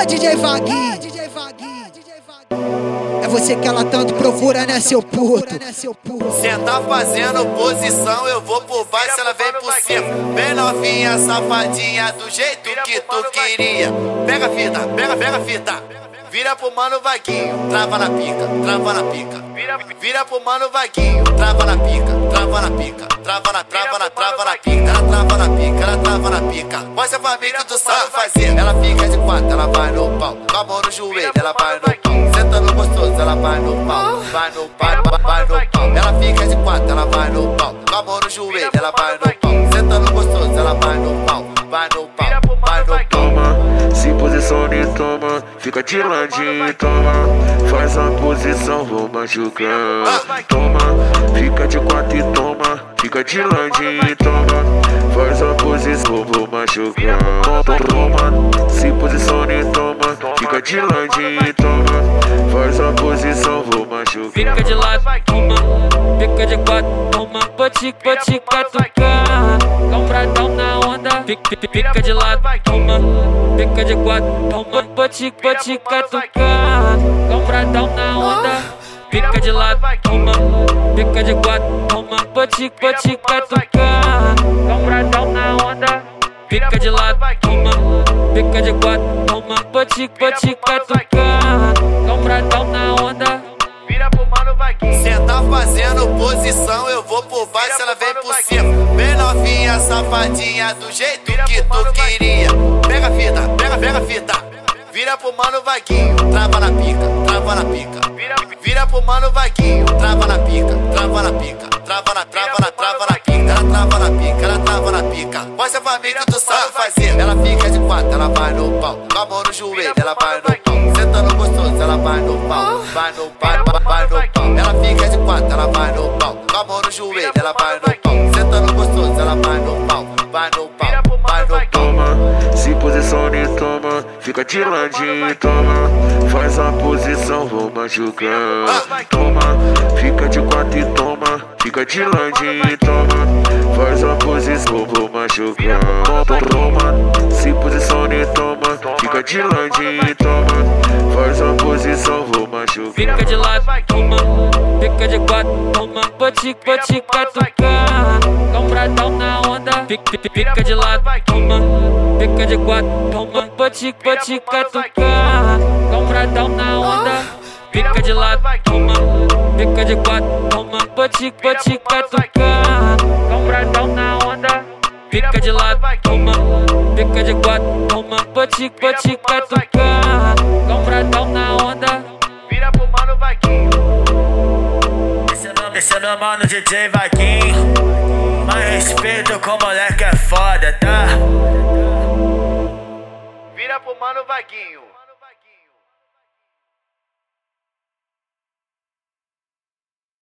Ah, DJ Vaguinho. É você que ela tanto procura, né, seu puto? Cê tá fazendo posição, eu vou por baixo, ela vem por cima. Bem novinha, safadinha, do jeito que tu queria. Pega a fita, pega, pega a fita. Vira pro mano vaguinho, trava na pica, trava na pica. Vira, vira pro mano vaguinho, trava na pica, trava na pica, trava na, trava na, trava na pica, ela trava na pica, ela trava na pica. Mostra pra mim que tu sabe fazer. Ela fica de quatro, ela vai no pau, com a mão no joelho, ela vai no pau. Sentando gostoso, ela vai no pau, vai no pau, vai no pau. Ela fica de quatro, ela vai no pau, com a mão no joelho, ela vai no pau. Sentando gostoso, ela vai no pau, vai no pau, vai no pau. Se posicione, toma. Fica de ladinho, toma. Faz a posição, vou machucar. Toma, fica de quatro e toma. Fica de ladinho, toma. Faz a posição, vou machucar. Toma, se posicione, toma. Fica de ladinho, toma. Faz a posição, vou machucar. Fica de lado, toma. Fica de quatro, toma. Pode, pode catucar. Compradão na onda. Fica, de lado, toma. Fica de quatro, toma. Pode, pode catucar. Compradão na onda. Fica de lado, toma. Fica de quatro, toma. Pode, pode catucar. Compradão na onda. Fica de lado, toma. Fica de quatro, toma. Pode, pode catucar. Compradão na onda. Vira pro mano vaguinho. Cê tá fazendo posição, eu vou por baixo, ela vem por cima. Safadinha, do jeito que tu queria. Pega a fita, pega, pega a fita. Vira pro mano vaguinho, trava na pica, trava na pica. Vira, vira pro mano vaguinho, trava na pica, trava na pica. Trava na, trava na, trava na pica. Ela trava na pica, ela trava na pica. Pra mim que tu sabe fazer. Ela fica de quatro, ela vai no pau. Com a mão no joelho, ela vai no pau. Sentando gostoso, ela vai no pau. Vai no pau, vai no pau. No pau. Toma, se posicione, toma. Fica de ladinho, toma. Faz a posição, vou machucar. Toma, fica de quatro e toma. Fica de ladinho, toma. Faz a posição, vou machucar. Toma, se posicione, toma. Fica de ladinho, toma. Faz a posição, vou machucar. Fica de lado, toma. Fica de quatro, toma. Pode, pode catucar. Compradão na onda. Fica, fica de lado, toma. Fica de quatro, toma. Pode, pode catucar. Compradão na onda. Fica de lado, toma. Fica de quatro, toma. Pode, pode catucar. Compradão na onda. Fica de lado, toma. Fica de quatro, toma. Pode, pode catucar. Compradão na onda. Vira pro mano vaguinho. Esse é meu, mano DJ Vaguinho. Mano vaguinho.